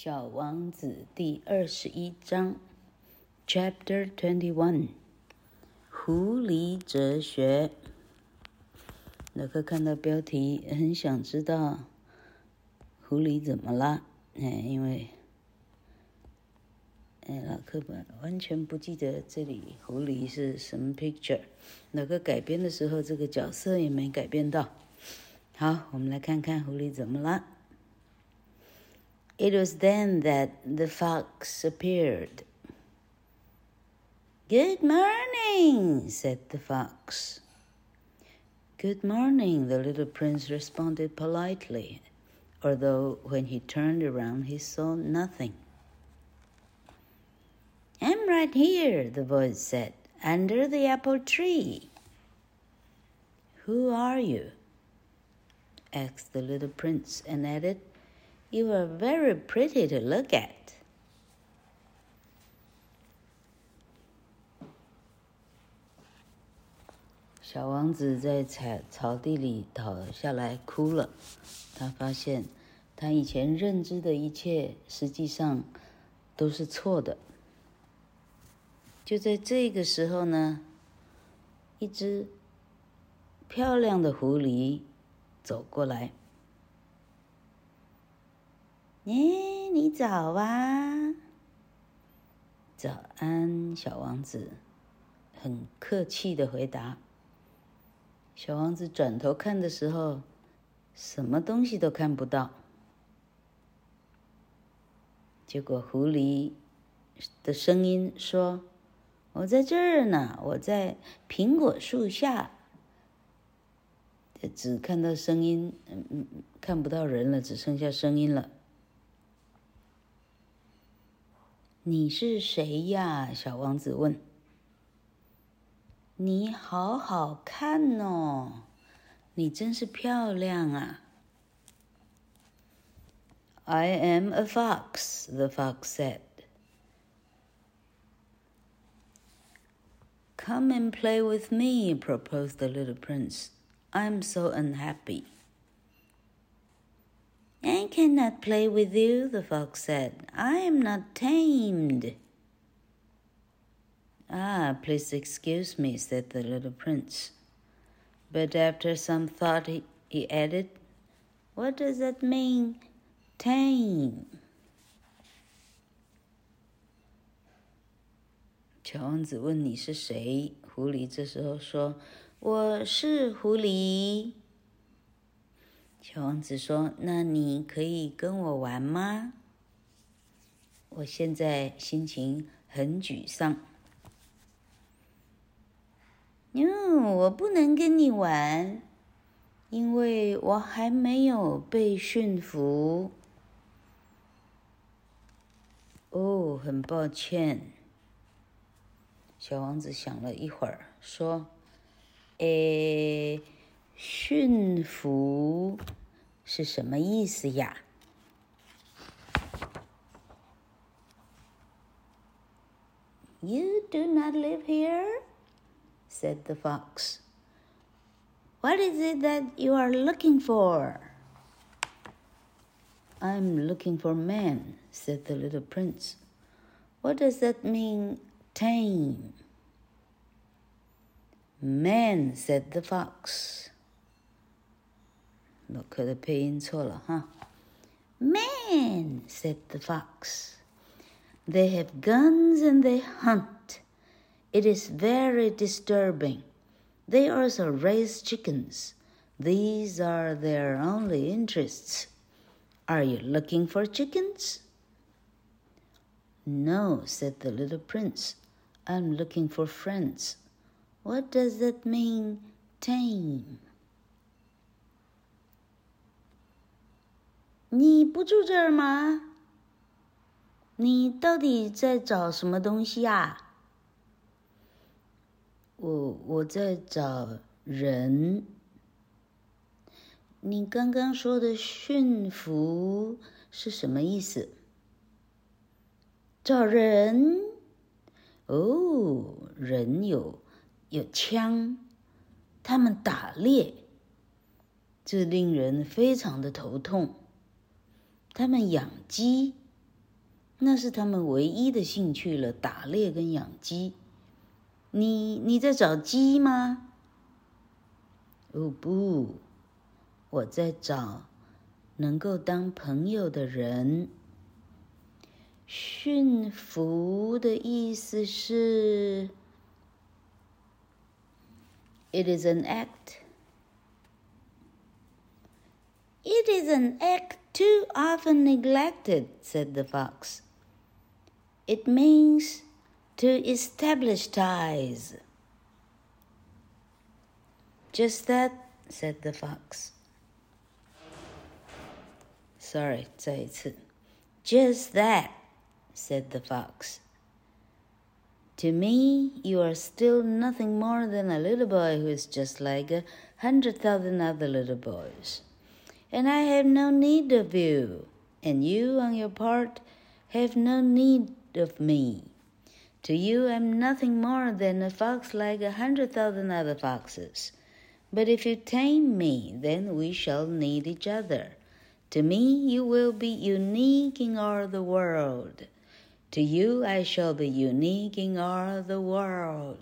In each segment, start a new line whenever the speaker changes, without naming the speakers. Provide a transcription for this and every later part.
小王子第二十一章，Chapter Twenty One，狐狸哲学。老克看到标题，很想知道狐狸怎么了？哎，因为哎，老克本完全不记得这里狐狸是什么 picture。老克改编的时候，这个角色也没改变到。好，我们来看看狐狸怎么了。It was then that the fox appeared. Good morning, said the fox. Good morning, the little prince responded politely, although when he turned around he saw nothing. I'm right here, the voice said, under the apple tree. Who are you? asked the little prince and added, You are very pretty to look at. 小王子在草草地里倒下来哭了。他发现，他以前认知的一切实际上都是错的。就在这个时候呢，一只漂亮的狐狸走过来。哎，你早啊！早安，小王子，很客气的回答。小王子转头看的时候，什么东西都看不到。结果狐狸的声音说：“我在这儿呢，我在苹果树下。”只看到声音，嗯嗯，看不到人了，只剩下声音了。你是谁呀？小王子问。你好好看哦，你真是漂亮啊。I am a fox, the fox said. Come and play with me, proposed the little prince. I'm so unhappy. I cannot play with you, the fox said. I am not tamed. Ah, please excuse me, said the little prince. But after some thought, he, he added, What does that mean, tame? 小王子问：“你是谁？”狐狸这时候说：“我是狐狸。” 小王子说：“那你可以跟我玩吗？我现在心情很沮丧。哟，我不能跟你玩，因为我还没有被驯服。哦，很抱歉。”小王子想了一会儿，说：“诶。”驯服是什么意思呀？You do not live here, said the fox. What is it that you are looking for? I'm looking for men, said the little prince. What does that mean, tame? Men, said the fox. Look at the paint solo, huh? Man, said the fox, they have guns and they hunt. It is very disturbing. They also raise chickens. These are their only interests. Are you looking for chickens? No, said the little prince. I'm looking for friends. What does that mean, tame? 你不住这儿吗？你到底在找什么东西啊？我我在找人。你刚刚说的驯服是什么意思？找人？哦，人有有枪，他们打猎，这令人非常的头痛。他们养鸡，那是他们唯一的兴趣了，打猎跟养鸡。你你在找鸡吗？哦不，我在找能够当朋友的人。驯服的意思是，It is an act. It is an act too often neglected, said the fox. It means to establish ties. Just that, said the fox. Sorry, 再一次。Just that, said the fox. To me, you are still nothing more than a little boy who is just like a hundred thousand other little boys. And I have no need of you, and you, on your part, have no need of me. To you, I'm nothing more than a fox like a hundred thousand other foxes. But if you tame me, then we shall need each other. To me, you will be unique in all the world. To you, I shall be unique in all the world.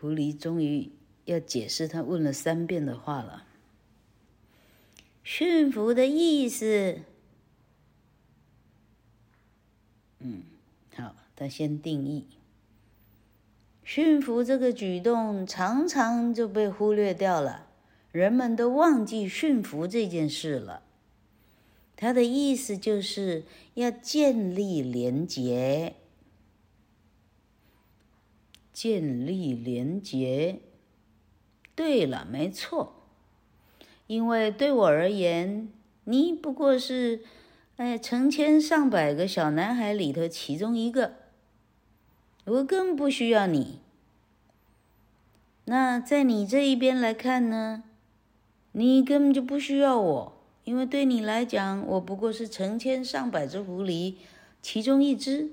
狐狸终于 要解释他问了三遍的话了。驯服的意思，嗯，好，他先定义。驯服这个举动常常就被忽略掉了，人们都忘记驯服这件事了。他的意思就是要建立连结，建立连结。对了，没错。因为对我而言，你不过是，哎，成千上百个小男孩里头其中一个，我更不需要你。那在你这一边来看呢，你根本就不需要我，因为对你来讲，我不过是成千上百只狐狸其中一只，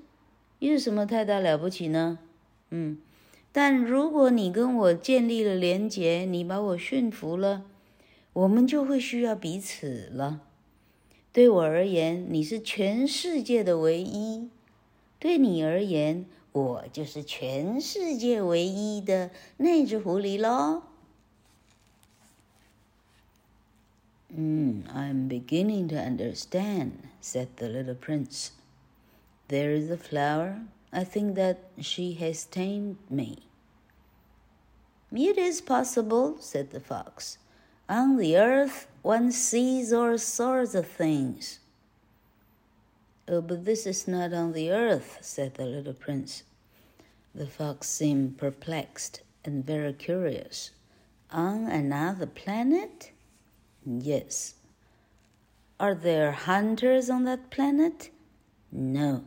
又有什么太大了不起呢？嗯，但如果你跟我建立了连结，你把我驯服了。我们就会需要彼此了。对我而言，你是全世界的唯一；对你而言，我就是全世界唯一的那只狐狸喽。嗯，I'm beginning to understand," said the little prince. "There is a flower. I think that she has tamed me." "It is possible," said the fox. On the earth, one sees all sorts of things. Oh, but this is not on the earth, said the little prince. The fox seemed perplexed and very curious. On another planet? Yes. Are there hunters on that planet? No.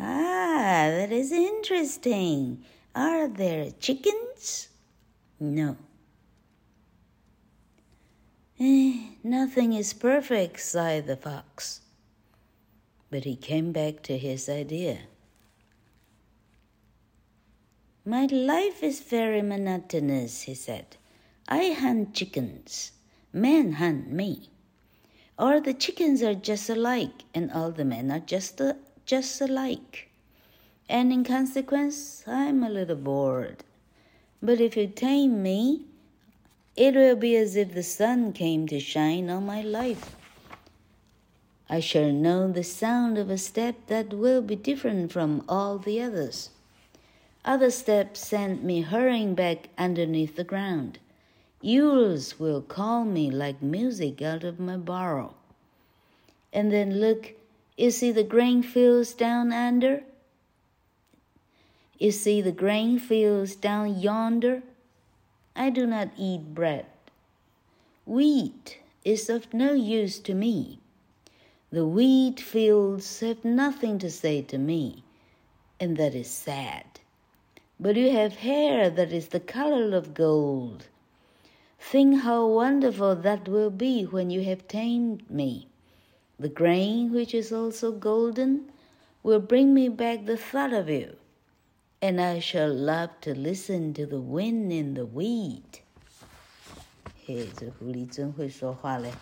Ah, that is interesting. Are there chickens? No. Eh, nothing is perfect, sighed the fox. But he came back to his idea. My life is very monotonous, he said. I hunt chickens. Men hunt me. All the chickens are just alike, and all the men are just, just alike. And in consequence, I'm a little bored. But if you tame me, it will be as if the sun came to shine on my life. I shall know the sound of a step that will be different from all the others. Other steps send me hurrying back underneath the ground. Yours will call me like music out of my burrow. And then look, you see the grain fields down under? You see the grain fields down yonder? I do not eat bread. Wheat is of no use to me. The wheat fields have nothing to say to me, and that is sad. But you have hair that is the color of gold. Think how wonderful that will be when you have tamed me. The grain, which is also golden, will bring me back the thought of you, and I shall love to listen to the wind in the wheat. 嘿，这狐狸真会说话嘞！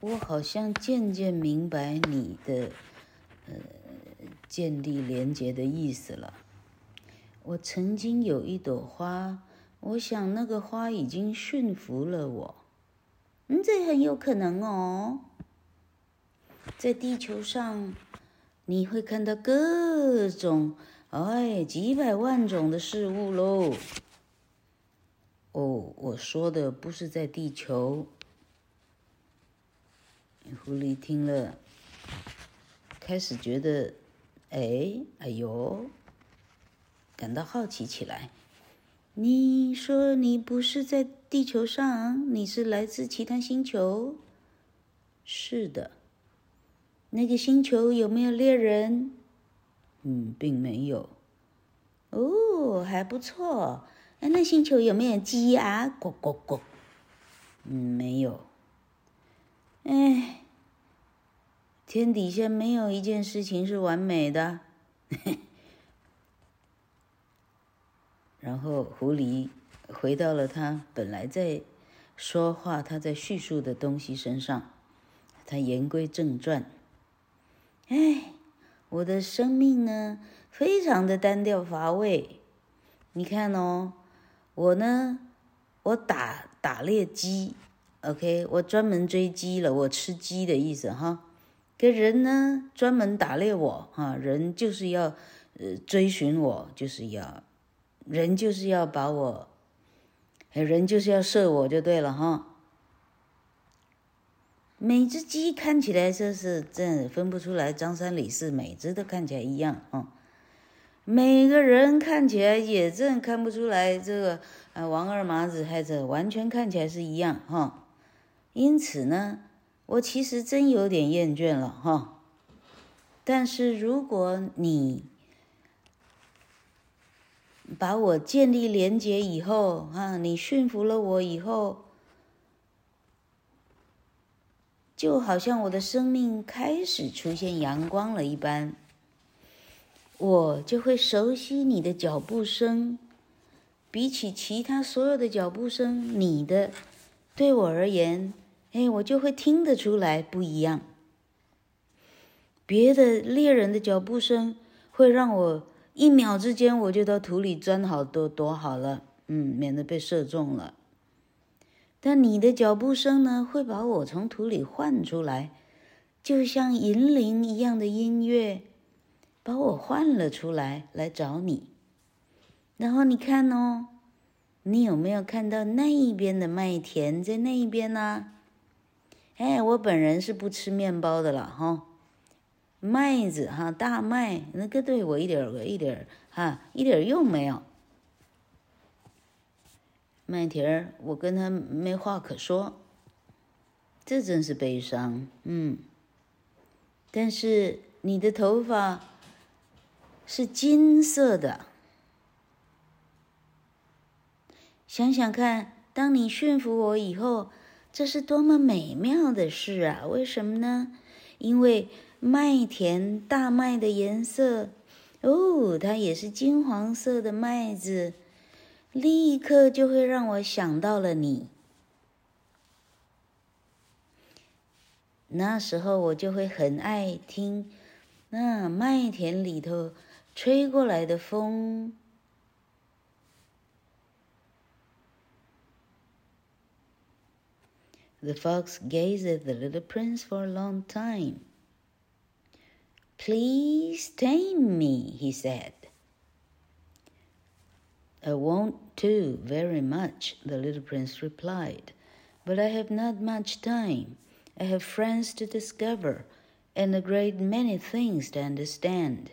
我好像渐渐明白你的，呃，建立连结的意思了。我曾经有一朵花，我想那个花已经驯服了我。嗯，这很有可能哦。在地球上，你会看到各种哎几百万种的事物喽。哦，我说的不是在地球。狐狸听了，开始觉得，哎，哎呦，感到好奇起来。你说你不是在地球上，你是来自其他星球？是的。那个星球有没有猎人？嗯，并没有。哦，还不错。哎，那星球有没有鸡啊？咕咕咕。嗯，没有。哎，天底下没有一件事情是完美的。嘿 嘿然后狐狸回到了他本来在说话、他在叙述的东西身上。他言归正传。哎，我的生命呢，非常的单调乏味。你看哦，我呢，我打打猎鸡。OK，我专门追鸡了，我吃鸡的意思哈。个人呢，专门打猎我哈，人就是要呃追寻我，就是要人就是要把我，人就是要射我就对了哈。每只鸡看起来就是真分不出来张三李四，每只都看起来一样啊。每个人看起来也真看不出来这个啊王二麻子还是完全看起来是一样哈。因此呢，我其实真有点厌倦了哈。但是如果你把我建立连接以后啊，你驯服了我以后，就好像我的生命开始出现阳光了一般，我就会熟悉你的脚步声，比起其他所有的脚步声，你的对我而言。哎，我就会听得出来不一样。别的猎人的脚步声会让我一秒之间我就到土里钻好多躲好了，嗯，免得被射中了。但你的脚步声呢，会把我从土里唤出来，就像银铃一样的音乐，把我唤了出来，来找你。然后你看哦，你有没有看到那一边的麦田在那一边呢？哎，我本人是不吃面包的了哈，麦子哈，大麦那个对我一点一点哈一点用没有。麦田儿，我跟他没话可说，这真是悲伤。嗯，但是你的头发是金色的，想想看，当你驯服我以后。这是多么美妙的事啊！为什么呢？因为麦田大麦的颜色，哦，它也是金黄色的麦子，立刻就会让我想到了你。那时候我就会很爱听那麦田里头吹过来的风。The fox gazed at the little prince for a long time. Please tame me, he said. I want to very much, the little prince replied, but I have not much time. I have friends to discover and a great many things to understand.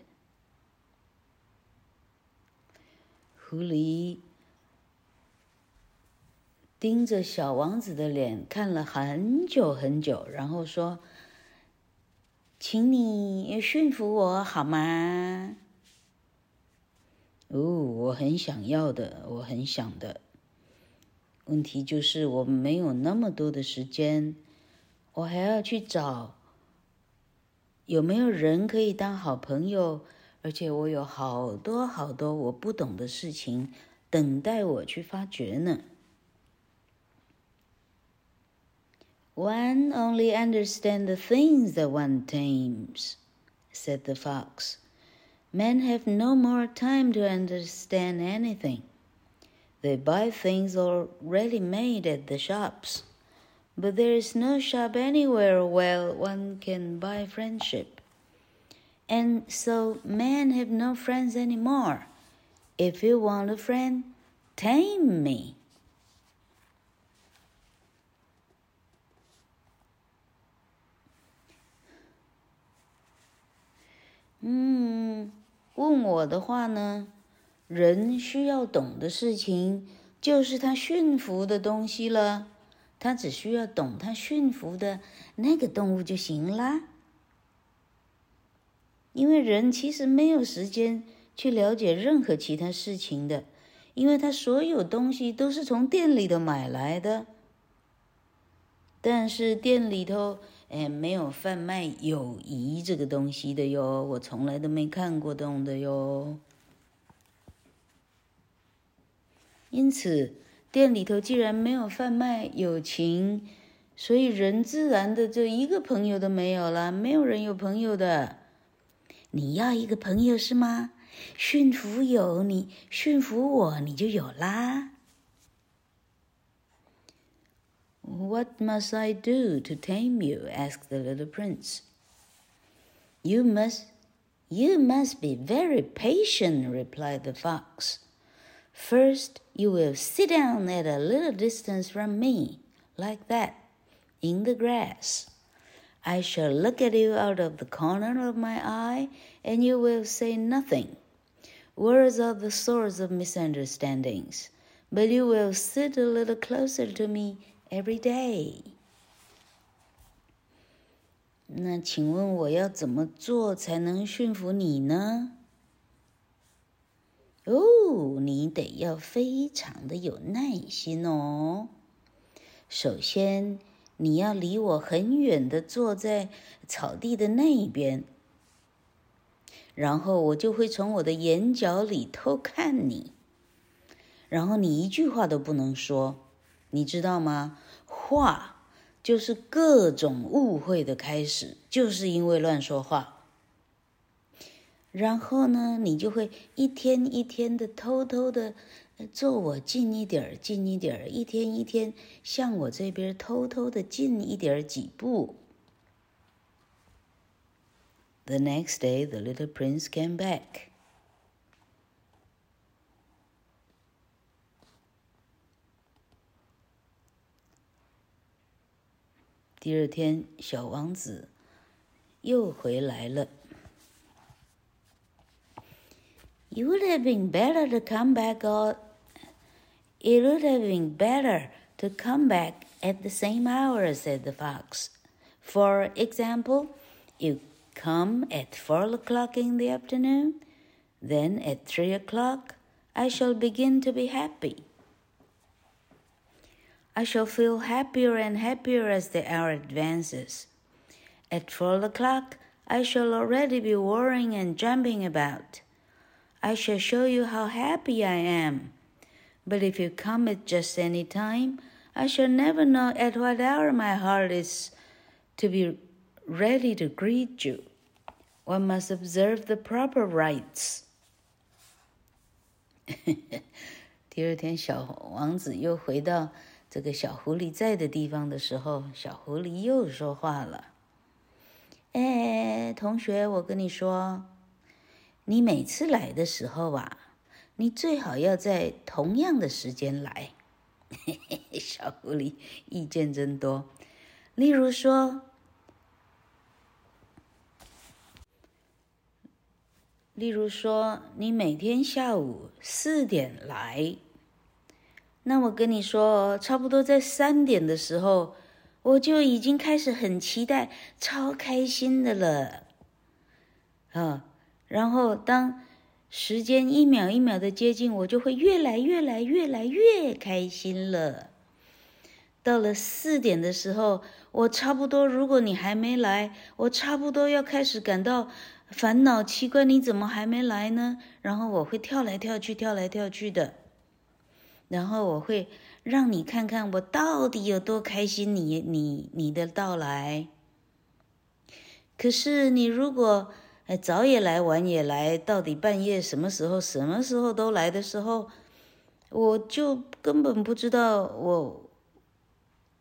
狐狸盯着小王子的脸看了很久很久，然后说：“ 请你驯服我好吗？”哦，我很想要的，我很想的。问题就是我没有那么多的时间，我还要去找有没有人可以当好朋友，而且我有好多好多我不懂的事情等待我去发掘呢。One only understands the things that one tames, said the fox. Men have no more time to understand anything. They buy things already made at the shops, but there is no shop anywhere where one can buy friendship. And so men have no friends anymore. If you want a friend, tame me. 问我的话呢，人需要懂的事情就是他驯服的东西了。他只需要懂他驯服的那个动物就行啦。因为人其实没有时间去了解任何其他事情的，因为他所有东西都是从店里头买来的。但是店里头。哎，没有贩卖友谊这个东西的哟，我从来都没看过懂的哟。因此，店里头既然没有贩卖友情，所以人自然的就一个朋友都没有了，没有人有朋友的。你要一个朋友是吗？驯服有，你驯服我，你就有啦。What must I do to tame you? asked the little prince. You must, you must be very patient, replied the fox. First, you will sit down at a little distance from me, like that, in the grass. I shall look at you out of the corner of my eye, and you will say nothing. Words are the source of misunderstandings, but you will sit a little closer to me Every day。那请问我要怎么做才能驯服你呢？哦，你得要非常的有耐心哦。首先，你要离我很远的坐在草地的那一边，然后我就会从我的眼角里偷看你，然后你一句话都不能说。你知道吗？话就是各种误会的开始，就是因为乱说话。然后呢，你就会一天一天的偷偷的坐我近一点儿，近一点儿，一天一天向我这边偷偷的近一点儿几步。The next day, the little prince came back. 第二天，小王子又回来了。You would have been better to come back, or it would have been better to come back at the same hour," said the fox. For example, you come at four o'clock in the afternoon, then at three o'clock, I shall begin to be happy. I shall feel happier and happier as the hour advances. At four o'clock, I shall already be worrying and jumping about. I shall show you how happy I am. But if you come at just any time, I shall never know at what hour my heart is to be ready to greet you. One must observe the proper rites. 第二天，小王子又回到。 这个小狐狸在的地方的时候，小狐狸又说话了：“哎，同学，我跟你说，你每次来的时候啊，你最好要在同样的时间来。”嘿嘿，小狐狸意见真多。例如说，例如说，你每天下午四点来。那我跟你说，差不多在三点的时候，我就已经开始很期待，超开心的了。啊，然后当时间一秒一秒的接近，我就会越来越来越来越开心了。到了四点的时候，我差不多，如果你还没来，我差不多要开始感到烦恼，奇怪你怎么还没来呢？然后我会跳来跳去，跳来跳去的。然后我会让你看看我到底有多开心你，你你的到来。可是你如果哎早也来晚也来，到底半夜什么时候什么时候都来的时候，我就根本不知道我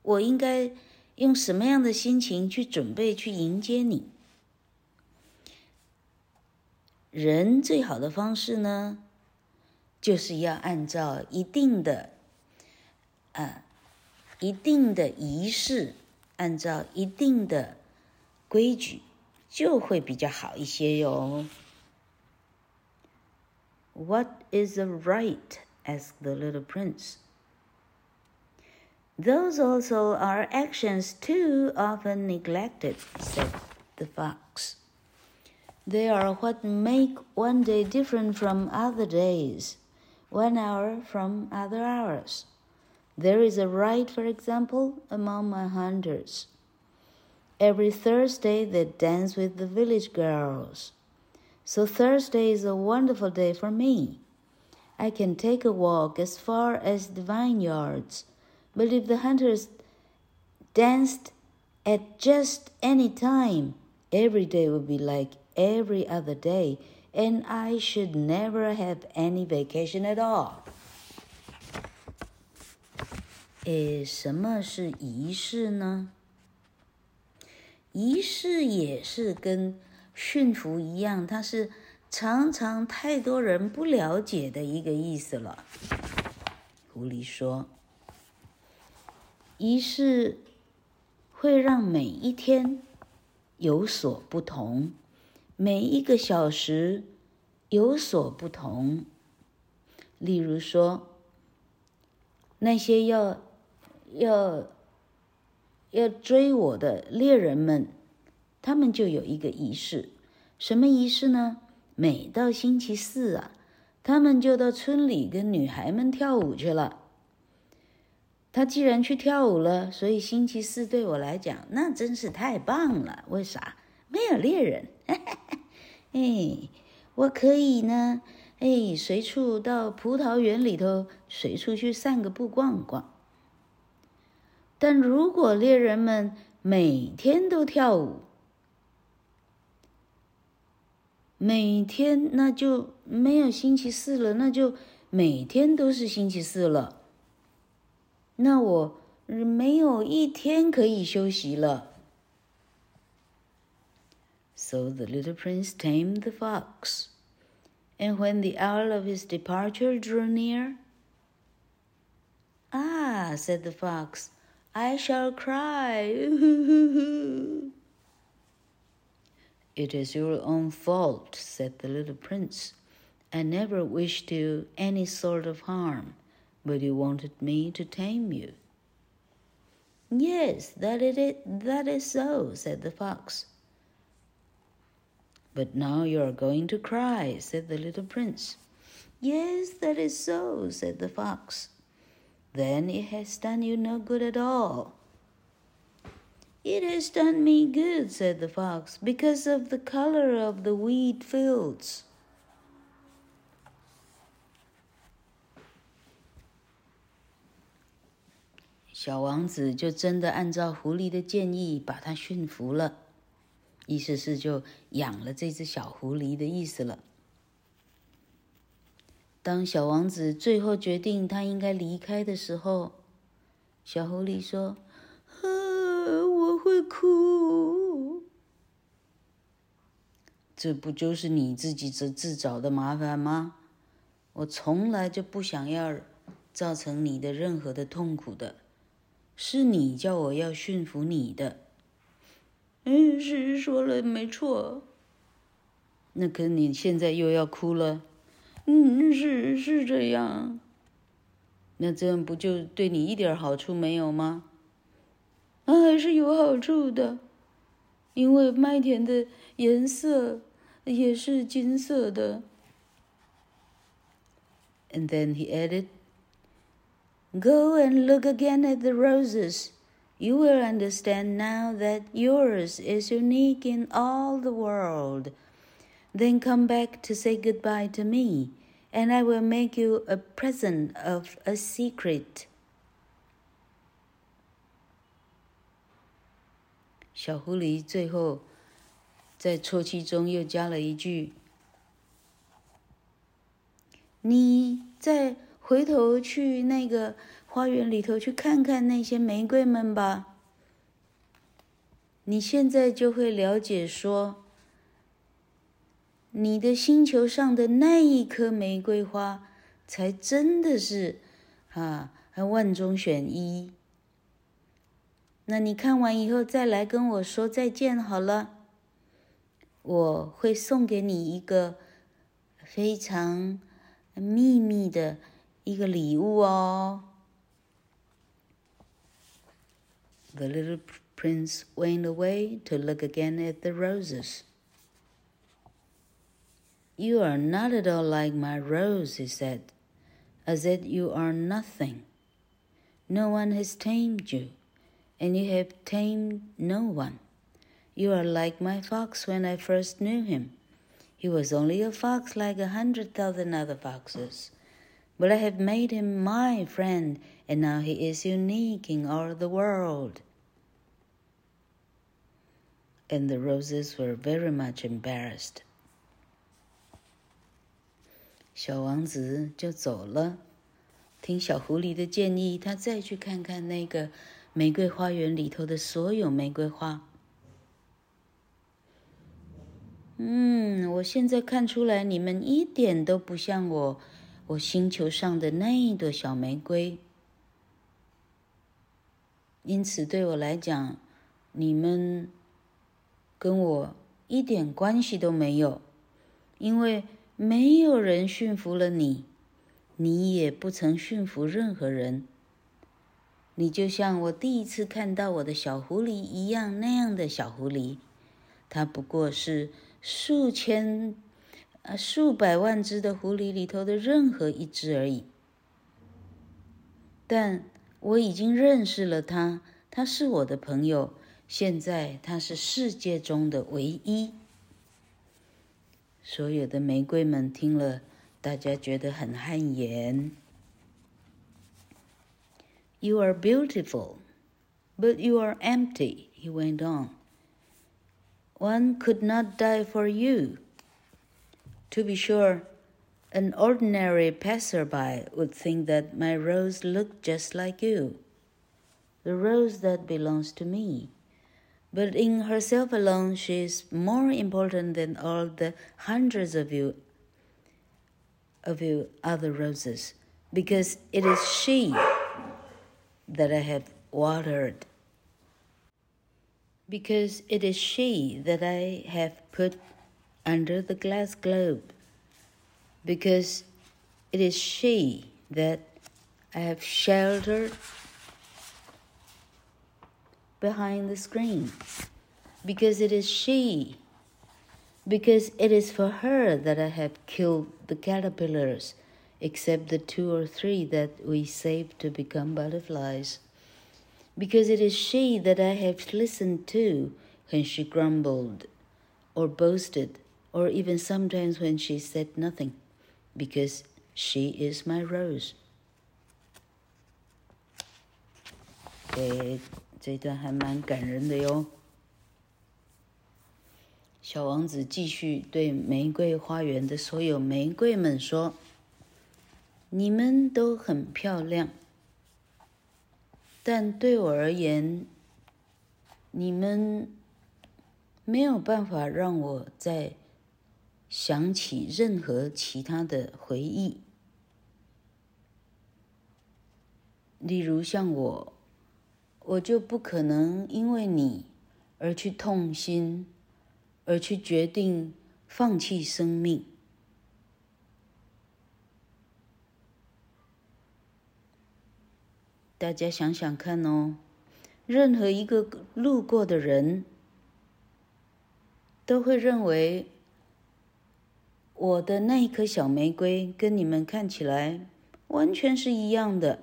我应该用什么样的心情去准备去迎接你。人最好的方式呢，就是要按照一定的，呃，一定的仪式，按照一定的规矩，就会比较好一些哟。What is the right? asked the little prince. Those also are actions too often neglected, said the fox. They are what make one day different from other days, one hour from other hours. There is a rite, for example, among my hunters. Every Thursday they dance with the village girls. So Thursday is a wonderful day for me. I can take a walk as far as the vineyards, but if the hunters danced at just any time, every day would be like every other day, and I should never have any vacation at all. 诶，什么是仪式呢？仪式也是跟驯服一样，它是常常太多人不了解的一个意思了。狐狸说：“仪式会让每一天有所不同。”每一个小时有所不同。例如说，那些要要要追我的猎人们，他们就有一个仪式。什么仪式呢？每到星期四啊，他们就到村里跟女孩们跳舞去了。他既然去跳舞了，所以星期四对我来讲，那真是太棒了。为啥？没有猎人。哎，我可以呢。哎，随处到葡萄园里头，随处去散个步、逛逛。但如果猎人们每天都跳舞，每天那就没有星期四了，那就每天都是星期四了。那我没有一天可以休息了。So the little prince tamed the fox, and when the hour of his departure drew near, Ah, said the fox, I shall cry. it is your own fault, said the little prince. I never wished you any sort of harm, but you wanted me to tame you. Yes, that it, that is so, said the fox. But now you are going to cry, said the little prince. Yes, that is so, said the fox. Then it has done you no good at all. It has done me good, said the fox, because of the color of the wheat fields. 意思是就养了这只小狐狸的意思了。当小王子最后决定他应该离开的时候，小狐狸说：“啊，我会哭。这不就是你自己自自找的麻烦吗？我从来就不想要造成你的任何的痛苦的，是你叫我要驯服你的。”嗯，是说了没错。那可你现在又要哭了。嗯，是是这样。那这样不就对你一点好处没有吗？啊，还是有好处的，因为麦田的颜色也是金色的。And then he added, "Go and look again at the roses." You will understand now that yours is unique in all the world. Then come back to say goodbye to me, and I will make you a present of a secret. 小狐狸最后在啜泣中又加了一句：“你再回头去那个花园里头去看看那些玫瑰们吧。你现在就会了解说，你的星球上的那一颗玫瑰花，才真的是啊，还万中选一。”那你看完以后再来跟我说再见好了。我会送给你一个非常秘密的一个礼物哦。The little prince went away to look again at the roses. You are not at all like my rose, he said, as if you are nothing. No one has tamed you. And you have tamed no one. You are like my fox when I first knew him. He was only a fox like a hundred thousand other foxes But I have made him my friend, and now he is unique in all the world. And the roses were very much embarrassed. 小王子就走了，听小狐狸的建议，他再去看看那个。玫瑰花园里头的所有玫瑰花，嗯，我现在看出来你们一点都不像我， 我星球上的那一朵小玫瑰。因此，对我来讲，你们跟我一点关系都没有，因为没有人驯服了你，你也不曾驯服任何人。你就像我第一次看到我的小狐狸一样，那样的小狐狸，它不过是数千、呃数百万只的狐狸里头的任何一只而已。但我已经认识了它，它是我的朋友，现在它是世界中的唯一。所有的玫瑰们听了，大家觉得很汗颜。You are beautiful, but you are empty, he went on. One could not die for you. To be sure, an ordinary passerby would think that my rose looked just like you, the rose that belongs to me. But in herself alone, she is more important than all the hundreds of you, of you other roses, because it is she that I have watered, because it is she that I have put under the glass globe, because it is she that I have sheltered behind the screen, because it is she, because it is for her that I have killed the caterpillars except the two or three that we saved to become butterflies. Because it is she that I have listened to when she grumbled or boasted, or even sometimes when she said nothing, because she is my rose. 诶，这段还蛮感人的哟。小王子继续对玫瑰花园的所有玫瑰们说。你们都很漂亮，但对我而言，你们没有办法让我在想起任何其他的回忆。例如像我，我就不可能因为你而去痛心，而去决定放弃生命。大家想想看哦，任何一个路过的人都会认为我的那一颗小玫瑰跟你们看起来完全是一样的。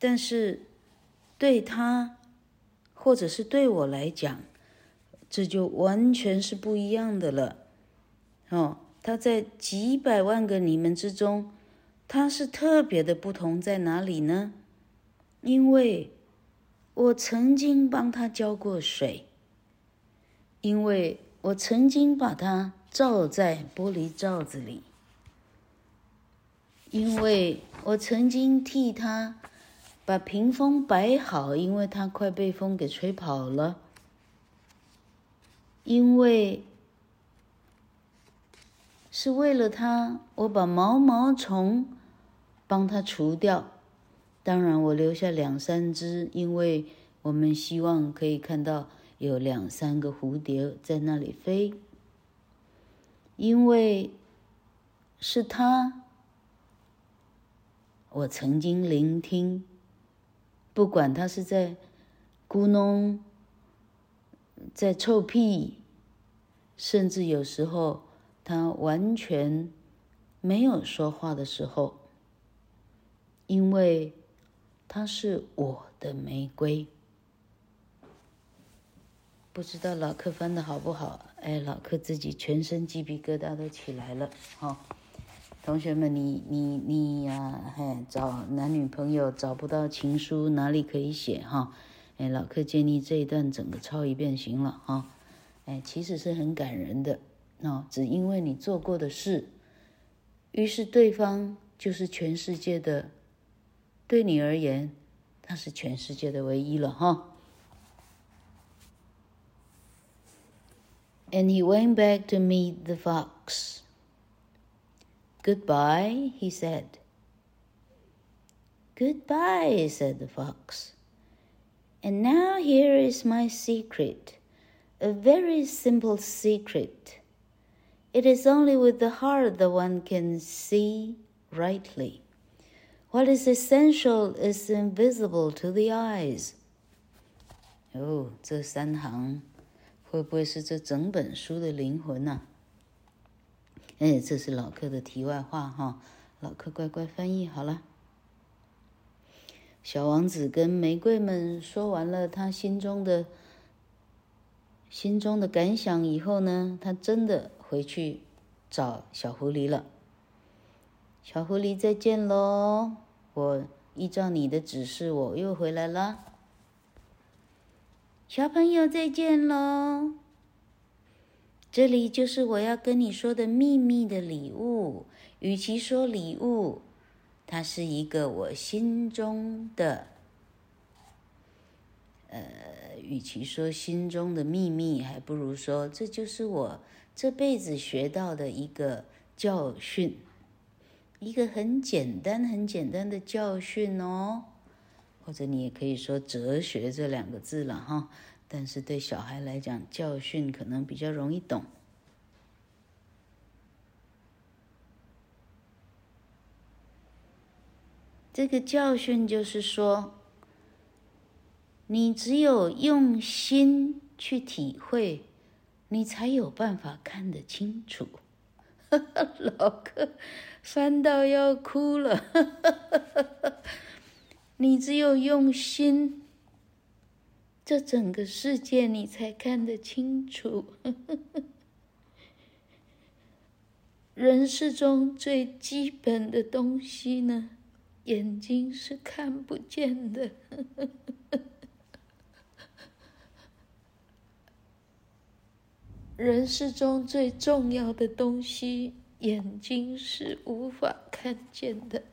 但是对他，或者是对我来讲，这就完全是不一样的了，哦，他在几百万个你们之中，他是特别的不同在哪里呢？因为我曾经帮他浇过水，因为我曾经把它罩在玻璃罩子里，因为我曾经替他把屏风摆好，因为他快被风给吹跑了，因为是为了他，我把毛毛虫帮他除掉。当然，我留下两三只，因为我们希望可以看到有两三个蝴蝶在那里飞。因为是他，我曾经聆听，不管他是在咕哝，在臭屁，甚至有时候他完全没有说话的时候，因为。它是我的玫瑰，不知道老客翻的好不好？哎，老客自己全身鸡皮疙瘩都起来了。哈、哦，同学们，你你你呀、嘿，找男女朋友找不到情书，哪里可以写？哈、哦，哎，老客建议这一段整个抄一遍行了。哈、哦，哎，其实是很感人的。哦，只因为你做过的事，于是对方就是全世界的。对你而言，他是全世界的唯一了哈。And he went back to meet the fox. Goodbye, he said. Goodbye, said the fox. And now here is my secret, a very simple secret. It is only with the heart that one can see rightly. What is essential is invisible to the eyes. 哦，这三行会不会是这整本书的灵魂呢？哎，这是老客的题外话哈，老客乖乖翻译好了。小王子跟玫瑰们说完了他心中的心中的感想以后呢，他真的回去找小狐狸了。小狐狸，再见喽！我依照你的指示，我又回来了。小朋友，再见喽！这里就是我要跟你说的秘密的礼物。与其说礼物，它是一个我心中的……呃，与其说心中的秘密，还不如说这就是我这辈子学到的一个教训。一个很简单、很简单的教训哦，或者你也可以说“哲学”这两个字了哈。但是对小孩来讲，教训可能比较容易懂。这个教训就是说，你只有用心去体会，你才有办法看得清楚。老哥。翻到要哭了，你只有用心，这整个世界你才看得清楚。人世中最基本的东西呢，眼睛是看不见的。人世中最重要的东西。眼睛是无法看见的。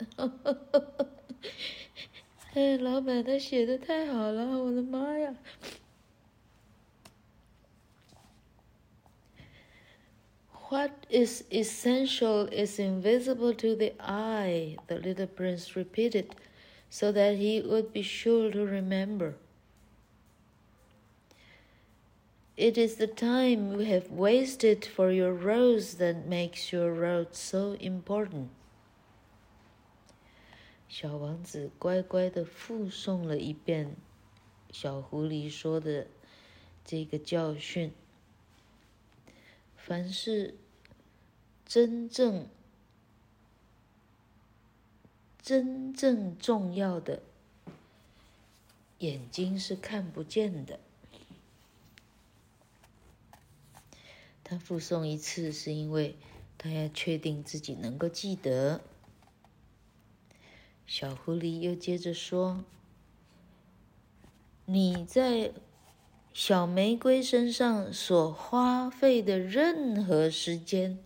哎，老板，他写的太好了，我的妈呀！What is essential is invisible to the eye, the little prince repeated, so that he would be sure to remember. It is the time you have wasted for your rose that makes your road so important。小王子乖乖的复诵了一遍小狐狸说的这个教训。凡是真正真正重要的，眼睛是看不见的。他复诵一次，是因为他要确定自己能够记得。小狐狸又接着说：“你在小玫瑰身上所花费的任何时间，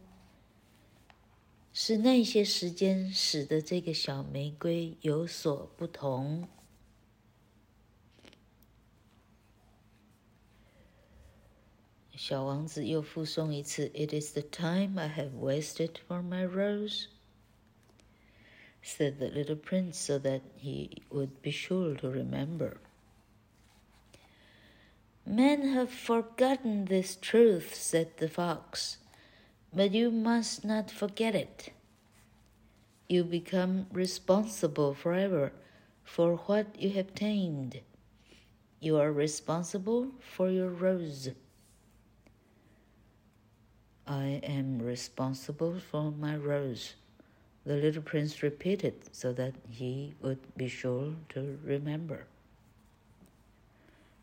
是那些时间使得这个小玫瑰有所不同。”小王子又复诵一次：“It is the time I have wasted for my rose,” said the little prince, so that he would be sure to remember. Men have forgotten this truth, said the fox, but you must not forget it. You become responsible forever for what you have tamed. You are responsible for your rose. I am responsible for my rose, the little prince repeated so that he would be sure to remember.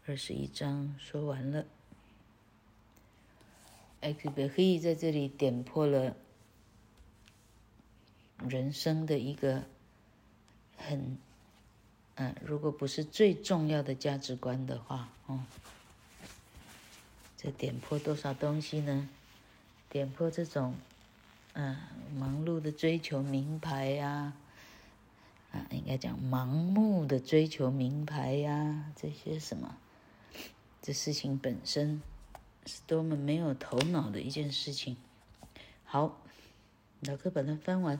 二十一章说完了。艾克贝黑在这里点破了人生的一个很，嗯，如果不是最重要的价值观的话，哦，这点破多少东西呢？ 点破这种，嗯，忙碌的追求名牌呀，啊，应该讲盲目的追求名牌呀，这些什么，这事情本身是多么没有头脑的一件事情。好，老哥把它翻完。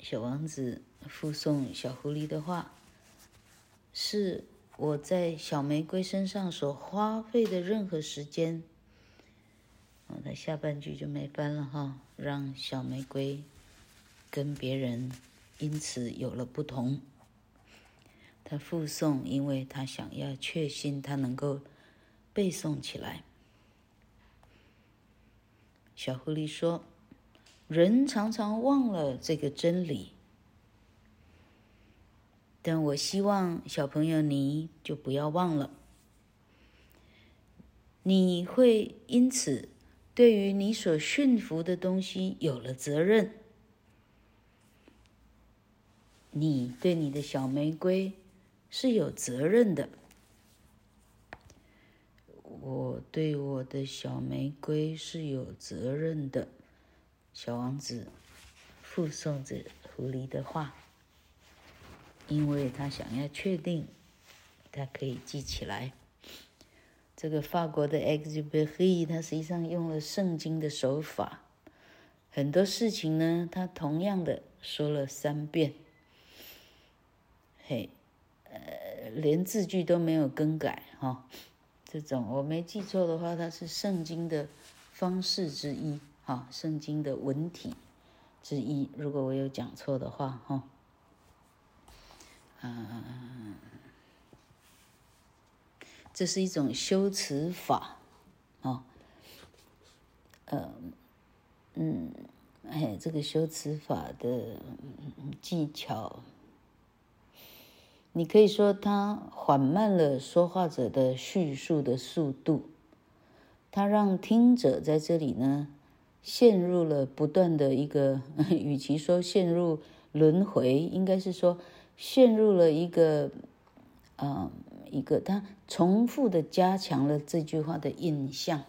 小王子附送小狐狸的话，是。我在小玫瑰身上所花费的任何时间，哦，那下半句就没翻了哈，让小玫瑰跟别人因此有了不同。他复诵，因为他想要确信他能够背诵起来。小狐狸说：“人常常忘了这个真理。”但我希望小朋友，你就不要忘了，你会因此对于你所驯服的东西有了责任。你对你的小玫瑰是有责任的。我对我的小玫瑰是有责任的。小王子附送着狐狸的话。因为他想要确定，他可以记起来。这个法国的 e x u b e r y 他实际上用了圣经的手法，很多事情呢，他同样的说了三遍。嘿，呃，连字句都没有更改哈、哦。这种我没记错的话，它是圣经的方式之一，哈、哦，圣经的文体之一。如果我有讲错的话，哈、哦。嗯，这是一种修辞法，哦，呃，嗯，哎，这个修辞法的技巧，你可以说它缓慢了说话者的叙述的速度，它让听者在这里呢陷入了不断的一个，与其说陷入轮回，应该是说。陷入了一个，呃，一个他重复的加强了这句话的印象，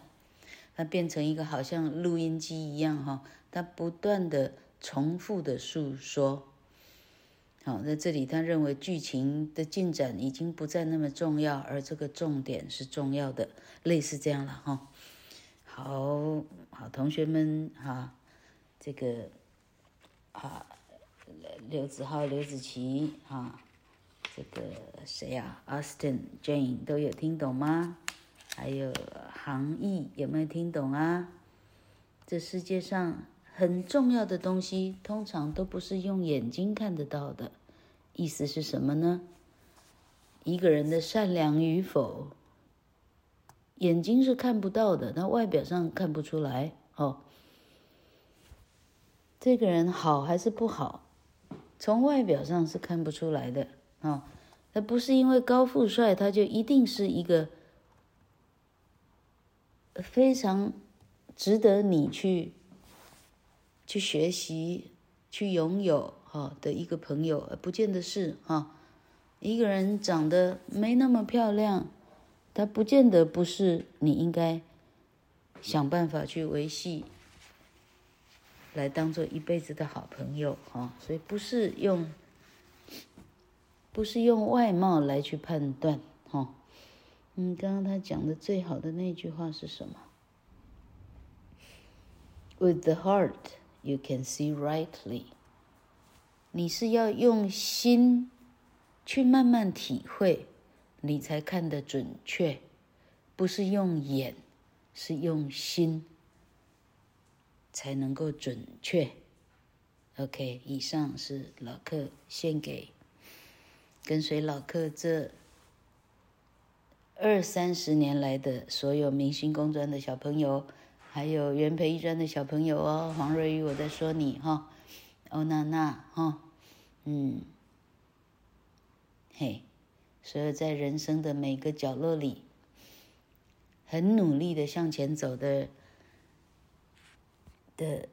它变成一个好像录音机一样哈，它不断的重复的诉说。好，在这里他认为剧情的进展已经不再那么重要，而这个重点是重要的，类似这样了哈。好好，同学们哈，这个啊。刘子浩、刘子琪，哈，这个谁呀？Austin、Jane 都有听懂吗？还有航毅有没有听懂啊？这世界上很重要的东西，通常都不是用眼睛看得到的。意思是什么呢？一个人的善良与否，眼睛是看不到的，那外表上看不出来哦。这个人好还是不好？从外表上是看不出来的啊，那不是因为高富帅，他就一定是一个非常值得你去去学习、去拥有哈的一个朋友，而不见得是哈一个人长得没那么漂亮，他不见得不是你应该想办法去维系。来当做一辈子的好朋友哈，所以不是用，不是用外貌来去判断哈。嗯，刚刚他讲的最好的那句话是什么？With the heart, you can see rightly。你是要用心去慢慢体会，你才看得准确，不是用眼，是用心。才能够准确。OK，以上是老客献给跟随老客这二三十年来的所有明星工专的小朋友，还有元培一专的小朋友哦。黄瑞宇，我在说你哈，欧娜娜哈，嗯，嘿，所有在人生的每个角落里，很努力的向前走的。的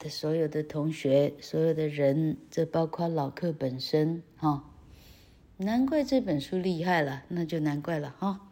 的所有的同学，所有的人，这包括老客本身哈，难怪这本书厉害了，那就难怪了哈。